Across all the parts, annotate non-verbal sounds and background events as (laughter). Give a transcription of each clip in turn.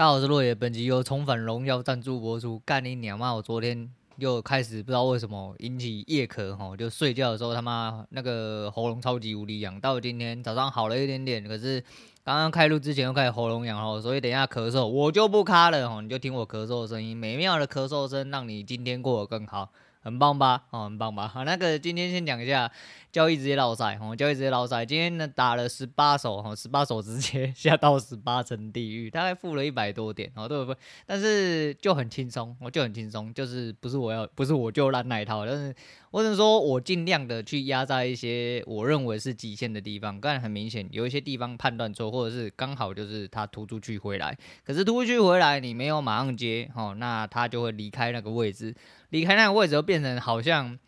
大家好，我是落野，本集由重返荣耀赞助播出。干你娘妈！我昨天又开始不知道为什么引起夜咳，吼，就睡觉的时候他妈那个喉咙超级无力痒。到今天早上好了一点点，可是刚刚开录之前又开始喉咙痒，吼，所以等一下咳嗽我就不卡了，吼，你就听我咳嗽的声音，美妙的咳嗽声，让你今天过得更好。很棒吧？哦，很棒吧？好，那个今天先讲一下交易直接落赛，哦，交易直接落赛。今天呢打了十八手，哦，十八手直接下到十八层地狱，大概负了一百多点，哦，对不对？但是就很轻松，我就很轻松，就是不是我要，不是我就烂那一套，但是我只能说我尽量的去压在一些我认为是极限的地方，但很明显有一些地方判断错，或者是刚好就是他突出去回来，可是突出去回来你没有马上接，哦，那他就会离开那个位置。离开那个位置，就变成好像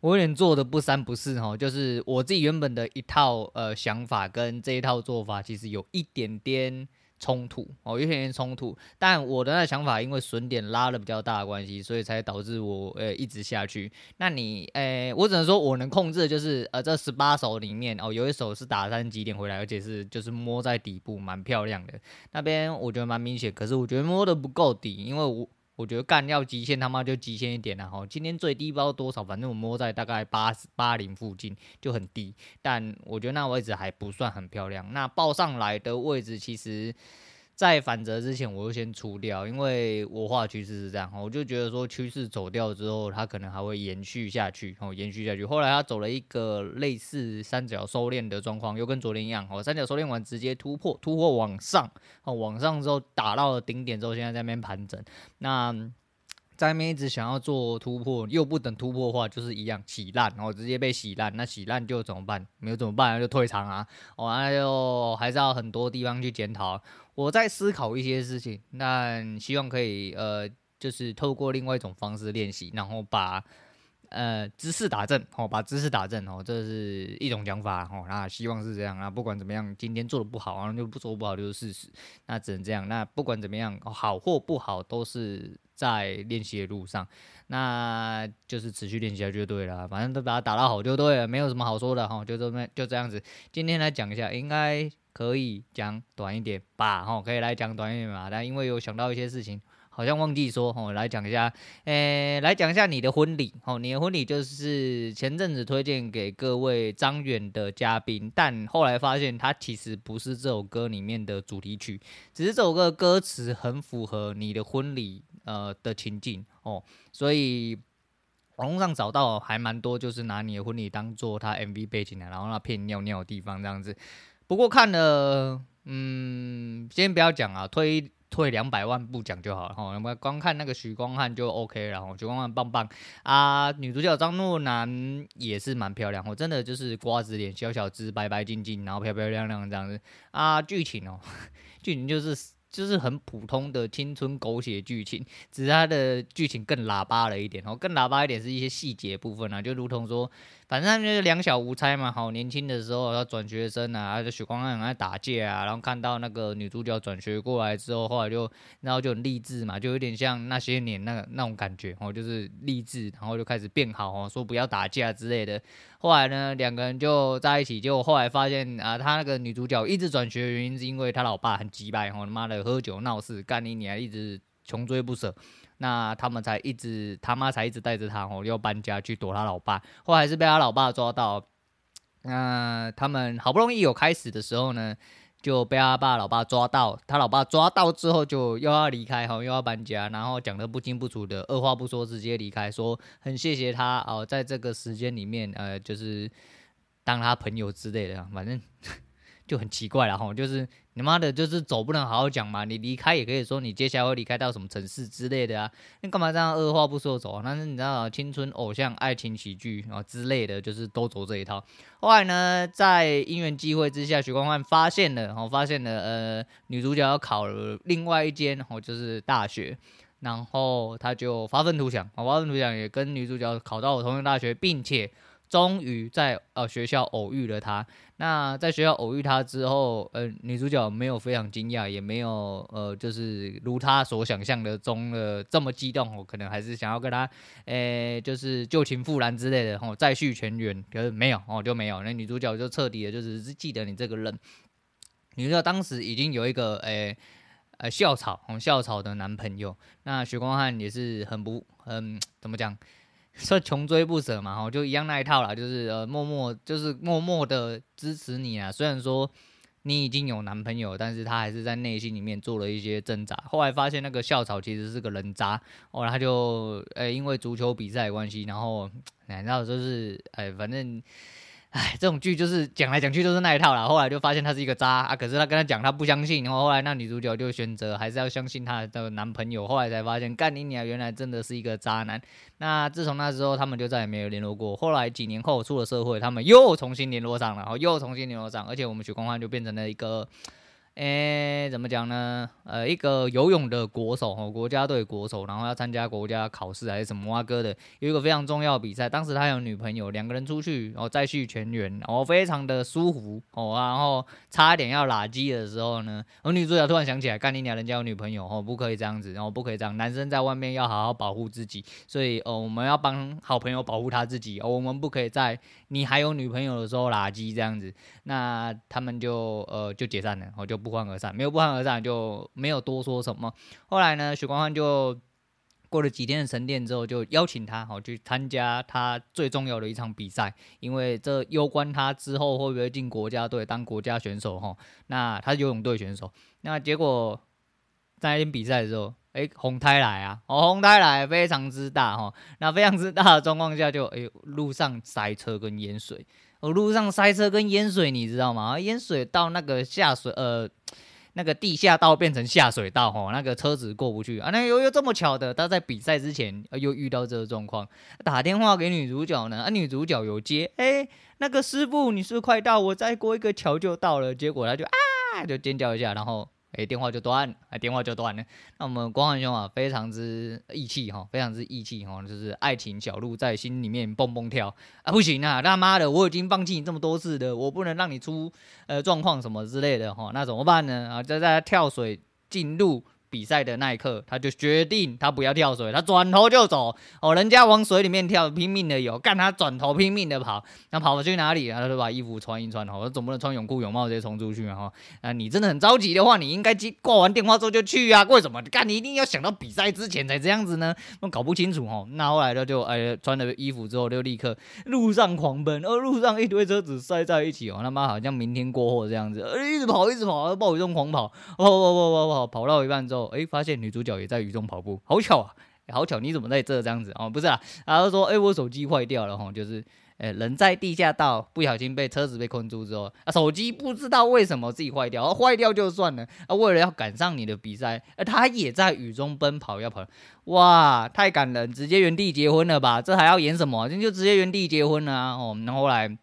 我有点做的不三不四哈，就是我自己原本的一套呃想法跟这一套做法其实有一点点冲突哦，有一点点冲突。但我的那想法因为损点拉的比较大的关系，所以才导致我呃一直下去。那你诶、我只能说我能控制的就是呃这十八手里面哦，有一手是打三几点回来，而且是就是摸在底部蛮漂亮的那边，我觉得蛮明显。可是我觉得摸的不够底，因为我。我觉得干要极限，他妈就极限一点了哈。今天最低不知道多少？反正我摸在大概八八零附近就很低，但我觉得那位置还不算很漂亮。那报上来的位置其实。在反折之前，我就先出掉，因为我画趋势是这样，我就觉得说趋势走掉之后，它可能还会延续下去，哦，延续下去。后来它走了一个类似三角收敛的状况，又跟昨天一样，哦，三角收敛完直接突破，突破往上，哦，往上之后打到了顶点之后，现在在那边盘整。那在那边一直想要做突破，又不等突破的话，就是一样洗烂，然后直接被洗烂。那洗烂就怎么办？没有怎么办？就退场啊！哦，那就还是要很多地方去检讨。我在思考一些事情，那希望可以呃，就是透过另外一种方式练习，然后把呃姿势打正，哦，把姿势打正，哦，这是一种讲法，哦，那希望是这样啊。不管怎么样，今天做的不好，然后就不说不好就是事实，那只能这样。那不管怎么样，好或不好，都是在练习的路上，那就是持续练习就对了，反正都把它打到好就对了，没有什么好说的，哈，就这么就这样子。今天来讲一下，应该。可以讲短一点吧，吼，可以来讲短一点嘛。但因为有想到一些事情，好像忘记说，哦，来讲一下，诶、欸，来讲一下你的婚礼，哦，你的婚礼就是前阵子推荐给各位张远的嘉宾，但后来发现他其实不是这首歌里面的主题曲，只是这首歌歌词很符合你的婚礼呃的情境哦，所以网络上找到还蛮多，就是拿你的婚礼当做他 MV 背景的，然后那片尿尿的地方这样子。不过看了，嗯，先不要讲啊，推退两百万不讲就好了哈。我们光看那个许光汉就 OK 了，然后许光汉棒棒啊，女主角张若楠也是蛮漂亮，我真的就是瓜子脸，小小只，白白净净，然后漂漂亮亮这样子啊。剧情哦，(laughs) 剧情就是。就是很普通的青春狗血剧情，只是它的剧情更喇叭了一点哦，更喇叭一点是一些细节部分啊，就如同说，反正就是两小无猜嘛，好年轻的时候要转学生啊，就许光汉很爱打架啊，然后看到那个女主角转学过来之后，后来就然后就很励志嘛，就有点像那些年那个那种感觉哦，就是励志，然后就开始变好哦，说不要打架之类的。后来呢，两个人就在一起，结果后来发现啊，他那个女主角一直转学的原因是因为他老爸很机掰，吼他妈的喝酒闹事，干你你还一直穷追不舍，那他们才一直他妈才一直带着他哦要搬家去躲他老爸，后来是被他老爸抓到，那、他们好不容易有开始的时候呢。就被他爸、老爸抓到，他老爸抓到之后就又要离开，哈，又要搬家，然后讲的不清不楚的，二话不说直接离开，说很谢谢他哦，在这个时间里面，呃，就是当他朋友之类的，反正。(laughs) 就很奇怪了哈，就是你妈的，就是走不能好好讲嘛。你离开也可以说你接下来会离开到什么城市之类的啊。你干嘛这样二话不说走啊？但是你知道青春偶像爱情喜剧啊之类的，就是都走这一套。后来呢，在因缘际会之下，许光汉发现了，然哦，发现了呃女主角要考了另外一间哦，就是大学，然后他就发愤图强，发愤图强也跟女主角考到了同一大学，并且。终于在呃学校偶遇了他。那在学校偶遇他之后，呃，女主角没有非常惊讶，也没有呃，就是如他所想象的中的这么激动。我可能还是想要跟他，诶、就是旧情复燃之类的，吼，再续前缘。可是没有，哦，就没有。那女主角就彻底的，就只是记得你这个人。女主角当时已经有一个，诶、呃校草哦校草的男朋友。那许光汉也是很不很怎么讲，说穷追不舍嘛，哦就一样那一套啦，就是呃默默就是默默的支持你啊，虽然说。你已经有男朋友，但是他还是在内心里面做了一些挣扎。后来发现那个校草其实是个人渣，后来他就，呃、因为足球比赛关系，然后，然后就是，哎、反正。哎，这种剧就是讲来讲去都是那一套啦。后来就发现他是一个渣啊，可是他跟他讲他不相信，然后后来那女主角就选择还是要相信她的男朋友。后来才发现干你娘，原来真的是一个渣男。那自从那时候，他们就再也没有联络过。后来几年后出了社会，他们又重新联络上了，然后又重新联络上，而且我们许光汉就变成了一个。诶，怎么讲呢？呃，一个游泳的国手哦，国家队国手，然后要参加国家考试还是什么啊哥的，有一个非常重要的比赛。当时他有女朋友，两个人出去，然后再续前缘，然后非常的舒服哦。然后差一点要拉机的时候呢，而女主角突然想起来，干你娘，人家有女朋友哦，不可以这样子，然后不可以这样，男生在外面要好好保护自己，所以哦，我们要帮好朋友保护他自己哦，我们不可以在你还有女朋友的时候拉机这样子。那他们就呃就解散了，我就不。不欢而散，没有不欢而散，就没有多说什么。后来呢，许光汉就过了几天的沉淀之后，就邀请他好去参加他最重要的一场比赛，因为这攸关他之后会不会进国家队当国家选手哈。那他是游泳队选手，那结果在那天比赛的时候，哎，红胎来啊，哦，红胎来非常之大哈。那非常之大的状况下就，就哎路上塞车跟淹水。哦，路上塞车跟淹水，你知道吗？淹水到那个下水，呃，那个地下道变成下水道，吼，那个车子过不去啊。那又又这么巧的，他在比赛之前又遇到这个状况，打电话给女主角呢，啊，女主角有接，哎，那个师傅，你是不是快到？我再过一个桥就到了。结果他就啊，就尖叫一下，然后。哎，电话就断，哎，电话就断了。那我们光汉兄啊，非常之义气哈，非常之义气哈，就是爱情小鹿在心里面蹦蹦跳啊，不行啊，他妈的，我已经放弃你这么多次的，我不能让你出呃状况什么之类的哈，那怎么办呢？啊，就在跳水进入。比赛的那一刻，他就决定他不要跳水，他转头就走。哦，人家往水里面跳，拼命的游，干他转头拼命的跑。那跑去哪里？他就把衣服穿一穿。哦，总不能穿泳裤泳帽直接冲出去嘛？哈，啊，你真的很着急的话，你应该接挂完电话之后就去啊。为什么？干你一定要想到比赛之前才这样子呢？我搞不清楚哦。那后来他就哎穿了衣服之后就立刻路上狂奔，而路上一堆车子塞在一起哦，他妈好像明天过后这样子，一直跑一直跑，暴雨中狂跑，跑跑跑跑跑，跑到一半之后。哎，发现女主角也在雨中跑步，好巧啊！好巧，你怎么在这这样子哦？不是啊，然后说，哎，我手机坏掉了哈，就是，哎，人在地下道不小心被车子被困住之后，啊，手机不知道为什么自己坏掉，坏掉就算了，啊，为了要赶上你的比赛，啊，他也在雨中奔跑要跑，哇，太感人，直接原地结婚了吧？这还要演什么？这就直接原地结婚了啊！哦，然后来。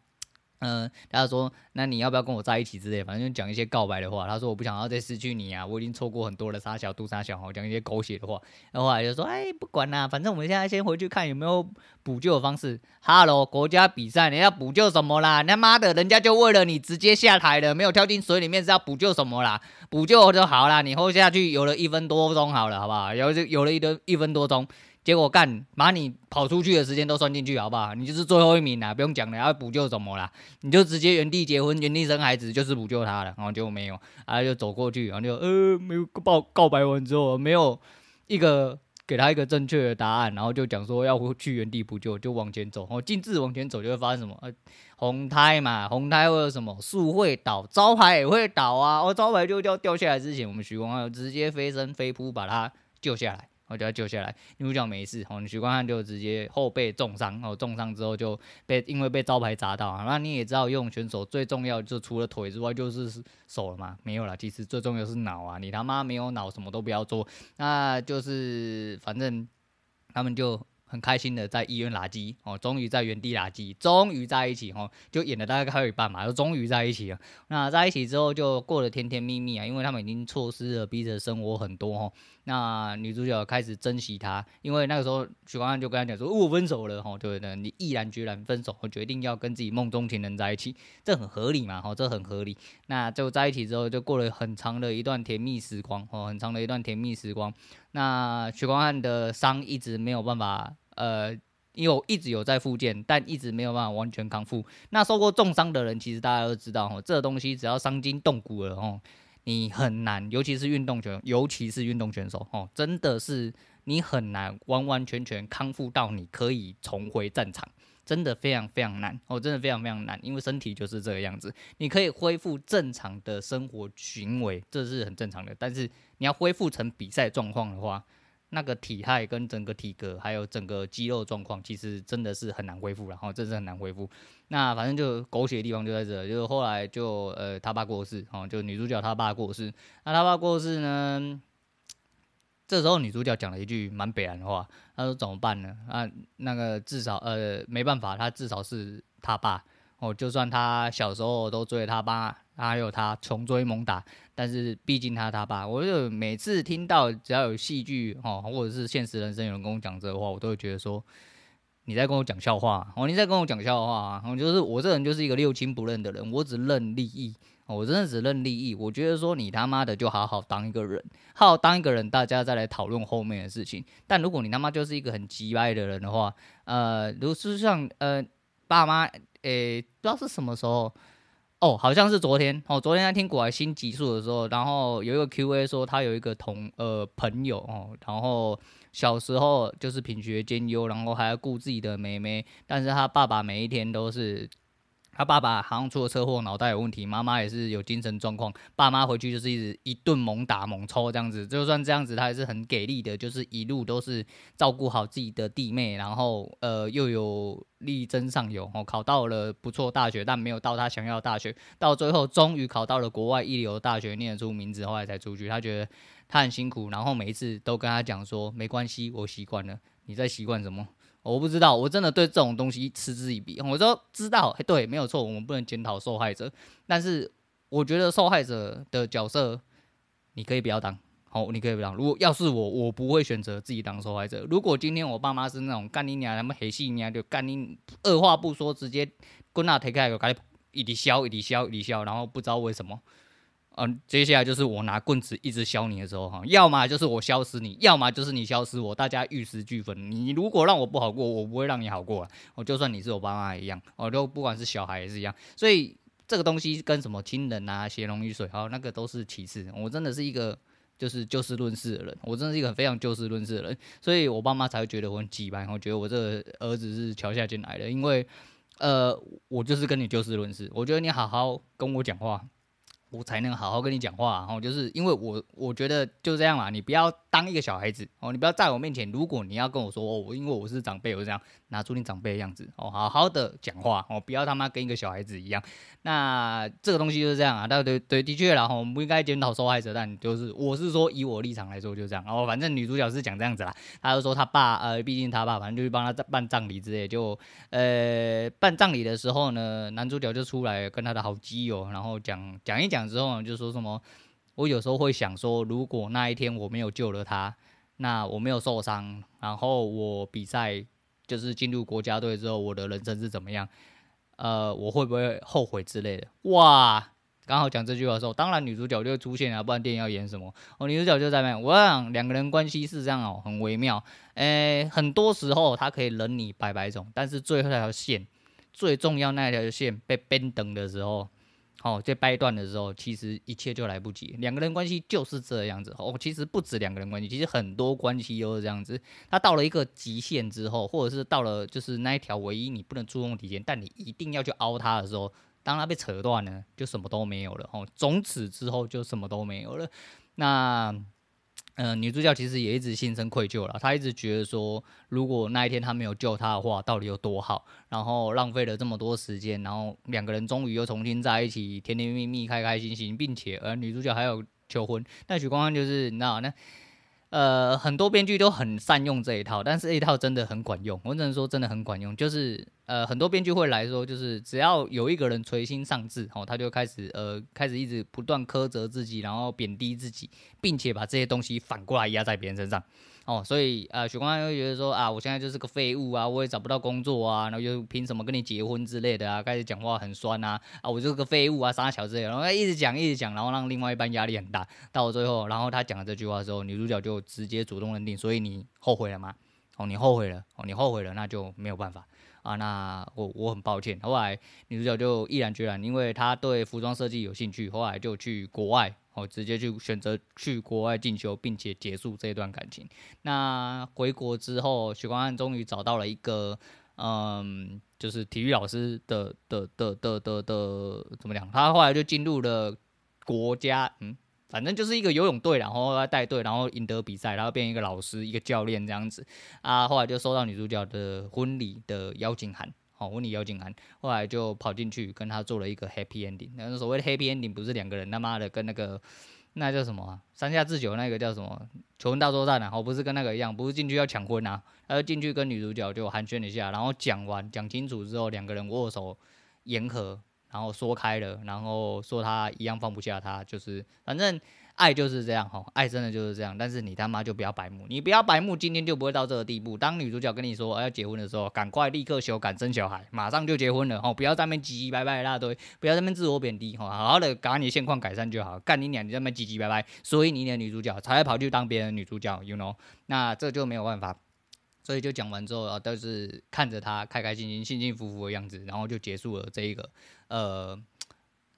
嗯，他说：“那你要不要跟我在一起之类？反正就讲一些告白的话。”他说：“我不想要再失去你啊，我已经错过很多了杀小杜杀小，讲一些狗血的话。”然后来就说：“哎，不管啦，反正我们现在先回去看有没有补救的方式。”哈喽，国家比赛你要补救什么啦？他妈的，人家就为了你直接下台了，没有跳进水里面是要补救什么啦？补救就好啦，你后下去游了一分多钟好了，好不好？游就游了一多一分多钟。结果干，把你跑出去的时间都算进去，好不好？你就是最后一名啦，不用讲了，要补救什么啦？你就直接原地结婚，原地生孩子，就是补救他了。然后就没有，然后就走过去，然后就呃，没有告告白完之后，没有一个给他一个正确的答案，然后就讲说要去原地补救，就往前走，然后径自往前走就会发生什么？呃，红胎嘛，红胎会有什么？树会倒，招牌也会倒啊！哦，招牌就掉掉下来之前，我们许光汉直接飞身飞扑把他救下来。我就要救下来，女主角没事，哦，许光汉就直接后背重伤，哦，重伤之后就被因为被招牌砸到啊，那你也知道，游泳选手最重要就除了腿之外就是手了嘛，没有啦，其实最重要是脑啊，你他妈没有脑什么都不要做，那就是反正他们就。很开心的在医院拉机哦，终于在原地拉机，终于在一起哦，就演了大概还有一半嘛，就终于在一起了。那在一起之后就过得甜甜蜜蜜啊，因为他们已经错失了彼此的生活很多哦。那女主角开始珍惜他，因为那个时候许光汉就跟他讲说：“我分手了吼，对不对？你毅然决然分手，我决定要跟自己梦中情人在一起，这很合理嘛，哦，这很合理。那就在一起之后就过了很长的一段甜蜜时光哦，很长的一段甜蜜时光。那许光汉的伤一直没有办法。呃，因为我一直有在复健，但一直没有办法完全康复。那受过重伤的人，其实大家都知道，哦，这东西只要伤筋动骨了，哦，你很难，尤其是运动选，尤其是运动选手哦，真的是你很难完完全全康复到你可以重回战场，真的非常非常难哦，真的非常非常难，因为身体就是这个样子。你可以恢复正常的生活行为，这是很正常的，但是你要恢复成比赛状况的话。那个体态跟整个体格，还有整个肌肉状况，其实真的是很难恢复，然后真是很难恢复。那反正就狗血的地方就在这，就是后来就呃他爸过世，哦，就女主角他爸过世。那他爸过世呢，这时候女主角讲了一句蛮北烂的话，她说怎么办呢？啊，那个至少呃没办法，他至少是他爸哦，就算他小时候都追他爸。还有他穷追猛打，但是毕竟他他爸，我就每次听到只要有戏剧哦，或者是现实人生有人跟我讲这个话，我都会觉得说你在跟我讲笑话哦，你在跟我讲笑话，我就是我这人就是一个六亲不认的人，我只认利益，我真的只认利益。我觉得说你他妈的就好好当一个人，好好当一个人，大家再来讨论后面的事情。但如果你他妈就是一个很鸡掰的人的话，呃，如是像呃爸妈，诶，不知道是什么时候。哦，好像是昨天哦，昨天在听古来新集数的时候，然后有一个 Q&A 说他有一个同呃朋友哦，然后小时候就是品学兼优，然后还要顾自己的妹妹，但是他爸爸每一天都是。他爸爸好像出了车祸，脑袋有问题，妈妈也是有精神状况，爸妈回去就是一直一顿猛打猛抽这样子，就算这样子，他还是很给力的，就是一路都是照顾好自己的弟妹，然后呃又有力争上游，哦，考到了不错大学，但没有到他想要的大学，到最后终于考到了国外一流大学，念出名字，后来才出去。他觉得他很辛苦，然后每一次都跟他讲说没关系，我习惯了。你在习惯什么？我不知道，我真的对这种东西嗤之以鼻。我说知道，对，没有错，我们不能检讨受害者，但是我觉得受害者的角色你可以不要当，好，你可以不要当。如果要是我，我不会选择自己当受害者。如果今天我爸妈是那种干你娘，他们黑戏娘就干你，二话不说直接滚那推开，就开始一直削，一直削，一直削，然后不知道为什么。嗯，接下来就是我拿棍子一直削你的时候哈，要么就是我削死你，要么就是你削死我，大家玉石俱焚。你如果让我不好过，我不会让你好过。我就算你是我爸妈一样，我都不管是小孩也是一样。所以这个东西跟什么亲人啊、血浓于水，好，那个都是其次。我真的是一个就是就事论事的人，我真的是一个非常就事论事的人，所以我爸妈才会觉得我很鸡掰，我觉得我这个儿子是桥下进来的，因为呃，我就是跟你就事论事，我觉得你好好跟我讲话。我才能好好跟你讲话，然后就是因为我我觉得就这样嘛，你不要当一个小孩子哦，你不要在我面前，如果你要跟我说哦，因为我是长辈，我这样拿出你长辈的样子哦，好好的讲话哦，不要他妈跟一个小孩子一样。那这个东西就是这样啊，对对对，的确啦，我们不应该检讨受害者，但就是我是说以我立场来说就这样。然后反正女主角是讲这样子啦，她就说她爸呃，毕竟她爸反正就是帮她办葬礼之类，就呃办葬礼的时候呢，男主角就出来跟他的好基友，然后讲讲一讲。之后就说什么，我有时候会想说，如果那一天我没有救了他，那我没有受伤，然后我比赛就是进入国家队之后，我的人生是怎么样？呃，我会不会后悔之类的？哇，刚好讲这句话的时候，当然女主角就会出现啊，不然电影要演什么？哦，女主角就在那。我想两个人关系是这样哦，很微妙。诶，很多时候他可以忍你百百种，但是最后那条线，最重要那条线被变等的时候。哦，在掰断的时候，其实一切就来不及。两个人关系就是这样子。哦，其实不止两个人关系，其实很多关系都是这样子。他到了一个极限之后，或者是到了就是那一条唯一你不能触碰底线，但你一定要去凹它的时候，当它被扯断呢，就什么都没有了。哦，从此之后就什么都没有了。那。嗯、女主角其实也一直心生愧疚了。她一直觉得说，如果那一天他没有救她的话，到底有多好？然后浪费了这么多时间，然后两个人终于又重新在一起，甜甜蜜蜜，开开心心，并且而女主角还有求婚。但许光汉就是你知道那。呃，很多编剧都很善用这一套，但是这一套真的很管用。我只能说真的很管用，就是呃，很多编剧会来说，就是只要有一个人垂心丧志，哦，他就开始呃，开始一直不断苛责自己，然后贬低自己，并且把这些东西反过来压在别人身上。哦，所以呃，许光汉会觉得说啊，我现在就是个废物啊，我也找不到工作啊，然后又凭什么跟你结婚之类的啊，开始讲话很酸啊，啊，我就是个废物啊，傻小子之类的，然后他一直讲一直讲，然后让另外一半压力很大。到最后，然后他讲了这句话的时候，女主角就直接主动认定，所以你后悔了吗？哦，你后悔了，哦，你后悔了，那就没有办法啊。那我我很抱歉。后来女主角就毅然决然，因为她对服装设计有兴趣，后来就去国外。哦，直接去选择去国外进修，并且结束这段感情。那回国之后，许光汉终于找到了一个，嗯，就是体育老师的的的的的的怎么讲？他后来就进入了国家，嗯。反正就是一个游泳队，然后他带队，然后赢得比赛，然后变一个老师、一个教练这样子啊。后来就收到女主角的婚礼的邀请函，好，婚礼邀请函。后来就跑进去跟他做了一个 (laughs) happy ending。那所谓的 happy ending 不是两个人他妈的跟那个那叫什么啊？山下智久那个叫什么？求婚大作战啊？哦，不是跟那个一样，不是进去要抢婚啊，他就进去跟女主角就寒暄了一下，然后讲完讲清楚之后，两个人握手言和。然后说开了，然后说他一样放不下他，就是反正爱就是这样哈，爱真的就是这样。但是你他妈就不要白目，你不要白目，今天就不会到这个地步。当女主角跟你说要结婚的时候，赶快立刻修改生小孩，马上就结婚了哈，不要在那边唧唧歪歪一大堆，不要在那边自我贬低哈，好好的把你现况改善就好。干你娘，你在那边唧唧歪歪，所以你的女主角才会跑去当别人女主角，you know？那这就没有办法。所以就讲完之后啊，都是看着他开开心心、幸幸福福的样子，然后就结束了这一个呃，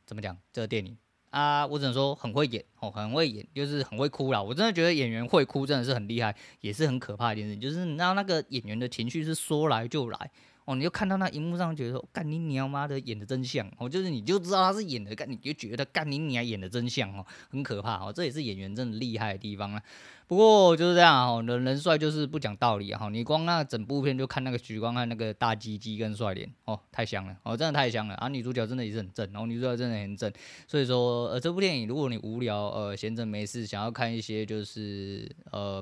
怎么讲这个电影啊？我只能说很会演哦，很会演，就是很会哭啦。我真的觉得演员会哭真的是很厉害，也是很可怕的一件事。就是你知道那个演员的情绪是说来就来。哦，你就看到那荧幕上，觉得说干你娘妈的演的真像哦，就是你就知道他是演的，干你就觉得干你娘演的真像哦，很可怕哦，这也是演员真的厉害的地方啊。不过就是这样哦，人人帅就是不讲道理啊，你光那整部片就看那个许光汉那个大鸡鸡跟帅脸哦，太香了哦，真的太香了啊！女主角真的也是很正，然后女主角真的很正，所以说呃，这部电影如果你无聊呃闲着没事想要看一些就是呃。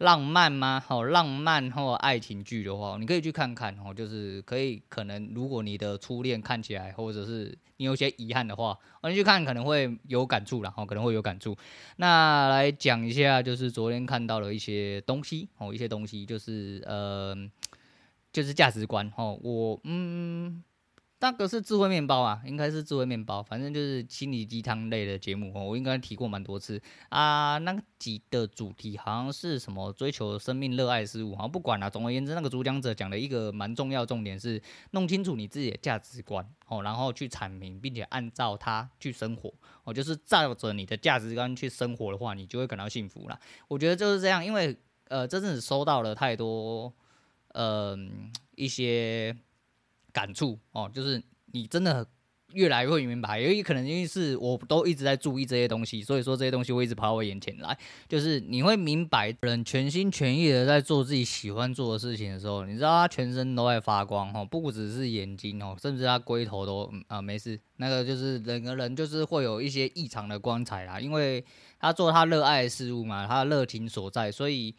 浪漫吗？好，浪漫或爱情剧的话，你可以去看看哦。就是可以，可能如果你的初恋看起来，或者是你有些遗憾的话，你去看可能会有感触，然后可能会有感触。那来讲一下，就是昨天看到了一些东西哦，一些东西就是呃，就是价值观哦。我嗯。那个是智慧面包啊，应该是智慧面包，反正就是心理鸡汤类的节目哦。我应该提过蛮多次啊。那集的主题好像是什么追求生命、热爱事物，好像不管了。总而言之，那个主讲者讲的一个蛮重要重点是弄清楚你自己的价值观哦，然后去阐明，并且按照它去生活哦。就是照着你的价值观去生活的话，你就会感到幸福啦。我觉得就是这样，因为呃，这阵子收到了太多呃一些。感触哦，就是你真的越来越会明白，因为可能因为是我都一直在注意这些东西，所以说这些东西会一直跑到我眼前来。就是你会明白，人全心全意的在做自己喜欢做的事情的时候，你知道他全身都在发光哦，不只是眼睛哦，甚至他龟头都啊没事，那个就是人和人就是会有一些异常的光彩啦，因为他做他热爱的事物嘛，他的热情所在，所以。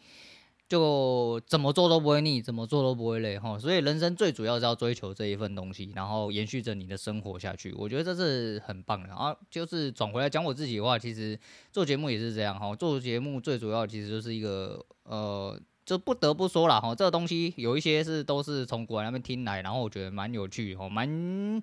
就怎么做都不会腻，怎么做都不会累哈，所以人生最主要是要追求这一份东西，然后延续着你的生活下去。我觉得这是很棒的啊。就是转回来讲我自己的话，其实做节目也是这样哈。做节目最主要其实就是一个呃，就不得不说了哈，这个东西有一些是都是从国外那边听来，然后我觉得蛮有趣哈，蛮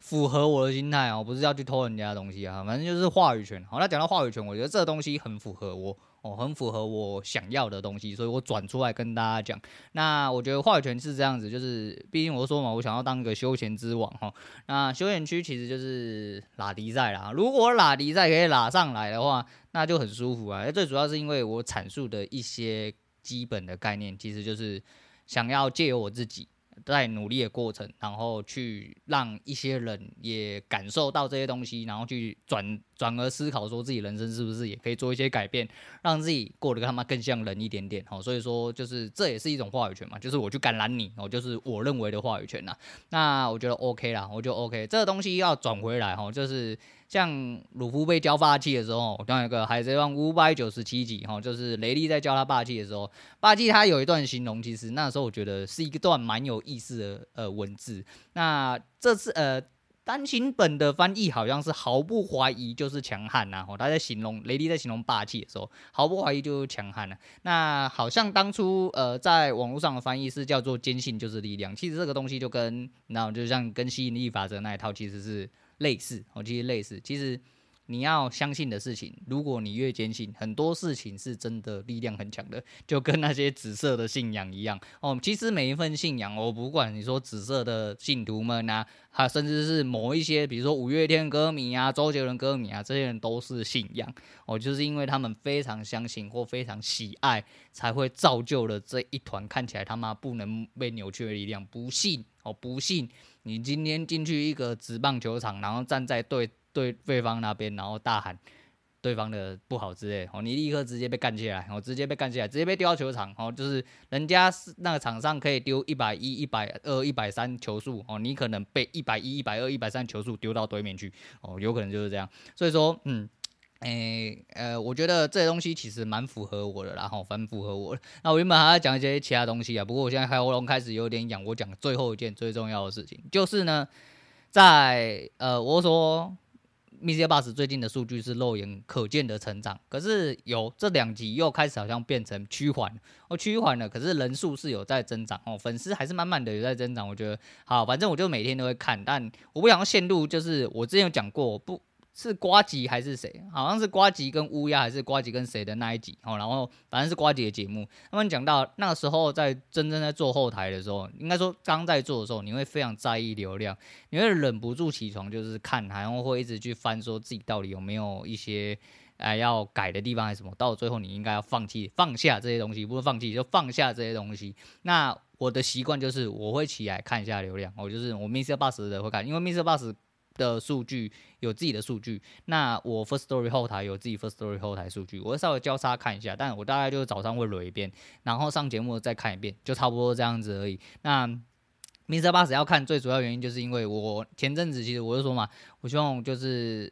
符合我的心态哦，不是要去偷人家的东西啊，反正就是话语权。好，那讲到话语权，我觉得这个东西很符合我。哦，很符合我想要的东西，所以我转出来跟大家讲。那我觉得话语权是这样子，就是毕竟我说嘛，我想要当一个休闲之王哈。那休闲区其实就是拉迪赛啦，如果拉迪赛可以拉上来的话，那就很舒服啊。最主要是因为我阐述的一些基本的概念，其实就是想要借由我自己。在努力的过程，然后去让一些人也感受到这些东西，然后去转转而思考，说自己人生是不是也可以做一些改变，让自己过得他妈更像人一点点。好，所以说就是这也是一种话语权嘛，就是我去感染你，哦，就是我认为的话语权呐。那我觉得 OK 啦，我就 OK，这个东西要转回来哈，就是。像鲁夫被教霸气的时候，当一个海贼王五百九十七集哈，就是雷利在教他霸气的时候，霸气他有一段形容，其实那时候我觉得是一段蛮有意思的呃文字。那这次呃单行本的翻译好像是毫不怀疑就是强悍呐，他在形容雷利在形容霸气的时候，毫不怀疑就是强悍了。那好像当初呃在网络上的翻译是叫做坚信就是力量，其实这个东西就跟然后就像跟吸引力法则那一套其实是。类似，哦，其实类似，其实你要相信的事情，如果你越坚信，很多事情是真的力量很强的，就跟那些紫色的信仰一样哦。其实每一份信仰，我不管你说紫色的信徒们啊，还甚至是某一些，比如说五月天歌迷啊、周杰伦歌迷啊，这些人都是信仰哦，就是因为他们非常相信或非常喜爱，才会造就了这一团看起来他妈不能被扭曲的力量。不信哦，不信你今天进去一个职棒球场，然后站在对。对对方那边，然后大喊对方的不好之类，哦，你立刻直接被干起来，哦，直接被干起来，直接被丢到球场，哦，就是人家是那个场上可以丢一百一、一百二、一百三球数，哦，你可能被一百一、一百二、一百三球数丢到对面去，哦，有可能就是这样。所以说，嗯，诶，呃，我觉得这些东西其实蛮符合我的，然后蛮符合我的。那我原本还要讲一些其他东西啊，不过我现在喉咙开始有点痒，我讲最后一件最重要的事情，就是呢，在呃，我说。MixerBox 最近的数据是肉眼可见的成长，可是有这两集又开始好像变成趋缓，哦，趋缓了，可是人数是有在增长哦，粉丝还是慢慢的有在增长，我觉得好，反正我就每天都会看，但我不想要陷入，就是我之前有讲过不。是瓜吉还是谁？好像是瓜吉跟乌鸦，还是瓜吉跟谁的那一集？哦，然后反正是瓜吉的节目。他们讲到那个时候，在真正在做后台的时候，应该说刚在做的时候，你会非常在意流量，你会忍不住起床就是看，然后会一直去翻，说自己到底有没有一些哎要改的地方还是什么。到最后，你应该要放弃、放下这些东西，不是放弃就放下这些东西。那我的习惯就是我会起来看一下流量，我就是我 MixerBox 的会看，因为 MixerBox 的数据有自己的数据，那我 First Story 后台有自己 First Story 后台数据，我会稍微交叉看一下，但我大概就是早上会捋一遍，然后上节目再看一遍，就差不多这样子而已。那 MixerBox 要看最主要原因就是因为我前阵子其实我就说嘛，我希望就是，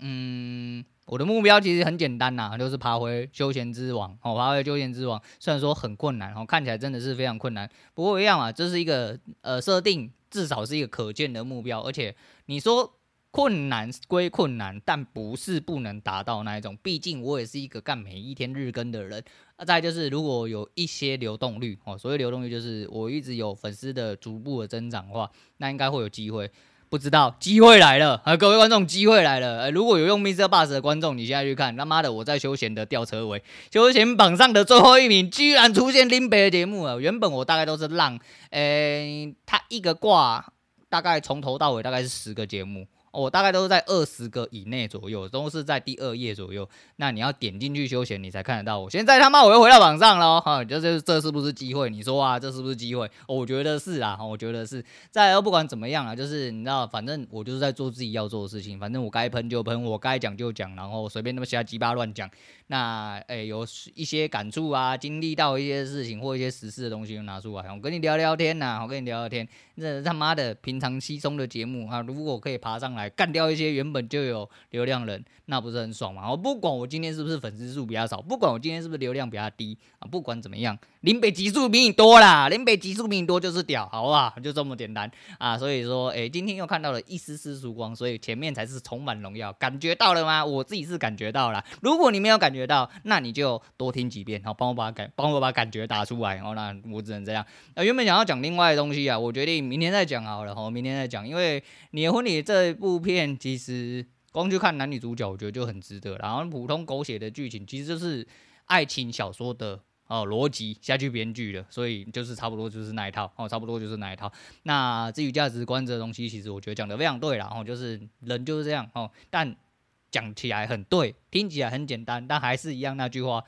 嗯，我的目标其实很简单呐，就是爬回休闲之王，哦，爬回休闲之王，虽然说很困难，哦，看起来真的是非常困难，不过一样啊，这是一个呃设定。至少是一个可见的目标，而且你说困难归困难，但不是不能达到那一种。毕竟我也是一个干每一天日更的人。啊，再就是如果有一些流动率哦，所谓流动率就是我一直有粉丝的逐步的增长的话，那应该会有机会。不知道机会来了啊！各位观众，机会来了！呃，如果有用 Mr. Boss 的观众，你现在去看，他妈的，我在休闲的吊车尾，休闲榜上的最后一名，居然出现林北的节目了。原本我大概都是让，诶、他一个挂大概从头到尾大概是十个节目。我、大概都是在二十个以内左右，都是在第二页左右。那你要点进去休闲，你才看得到我。现在他妈我又回到榜上了，哈，这这这是不是机会？你说啊，这是不是机会？我觉得是啊，我觉得是。再来，不管怎么样啊，就是你知道，反正我就是在做自己要做的事情。反正我该喷就喷，我该讲就讲，然后随便那么瞎鸡巴乱讲。那诶、有一些感触啊，经历到一些事情或一些实事的东西就拿出来，我跟你聊聊天呐、我跟你聊聊天。这他妈的平常稀松的节目啊，如果可以爬上来干掉一些原本就有流量人，那不是很爽吗？我不管我今天是不是粉丝数比较少，不管我今天是不是流量比较低啊，不管怎么样，林北集数比你多啦，林北集数比你多就是屌，好不好？就这么简单啊。所以说，哎、今天又看到了一丝丝曙光，所以前面才是充满荣耀，感觉到了吗？我自己是感觉到了。如果你没有感觉到，那你就多听几遍，好，帮我把感，帮我把感觉打出来。哦，那我只能这样。那原本想要讲另外的东西啊，我决定。明天再讲好了，好，明天再讲。因为你的婚礼这部片，其实光去看男女主角，我觉得就很值得。然后普通狗血的剧情，其实就是爱情小说的哦逻辑下去编剧的，所以就是差不多就是那一套哦，差不多就是那一套。那至于价值观这东西，其实我觉得讲的非常对了，哦就是人就是这样哦，但讲起来很对，听起来很简单，但还是一样那句话，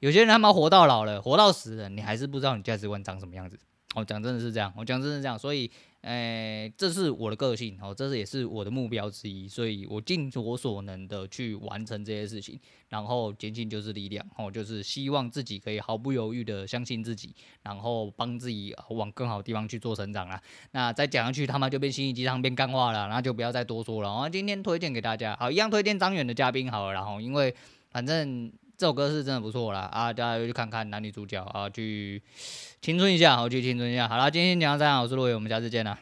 有些人他妈活到老了，活到死了，你还是不知道你价值观长什么样子。哦讲真的是这样，我讲真的是这样，所以，诶、欸，这是我的个性，哦，这是也是我的目标之一，所以我尽我所能的去完成这些事情，然后坚信就是力量，哦，就是希望自己可以毫不犹豫的相信自己，然后帮自己往更好的地方去做成长啦。那再讲下去，他们就变心灵鸡汤变干话了，那就不要再多说了。然后今天推荐给大家，好，一样推荐张远的嘉宾好了，然后因为反正。这首歌是真的不错啦，啊，大家去看看男女主角啊，去青春一下，好，去青春一下。好了，今天讲到这样，我是陆伟，我们下次见啦。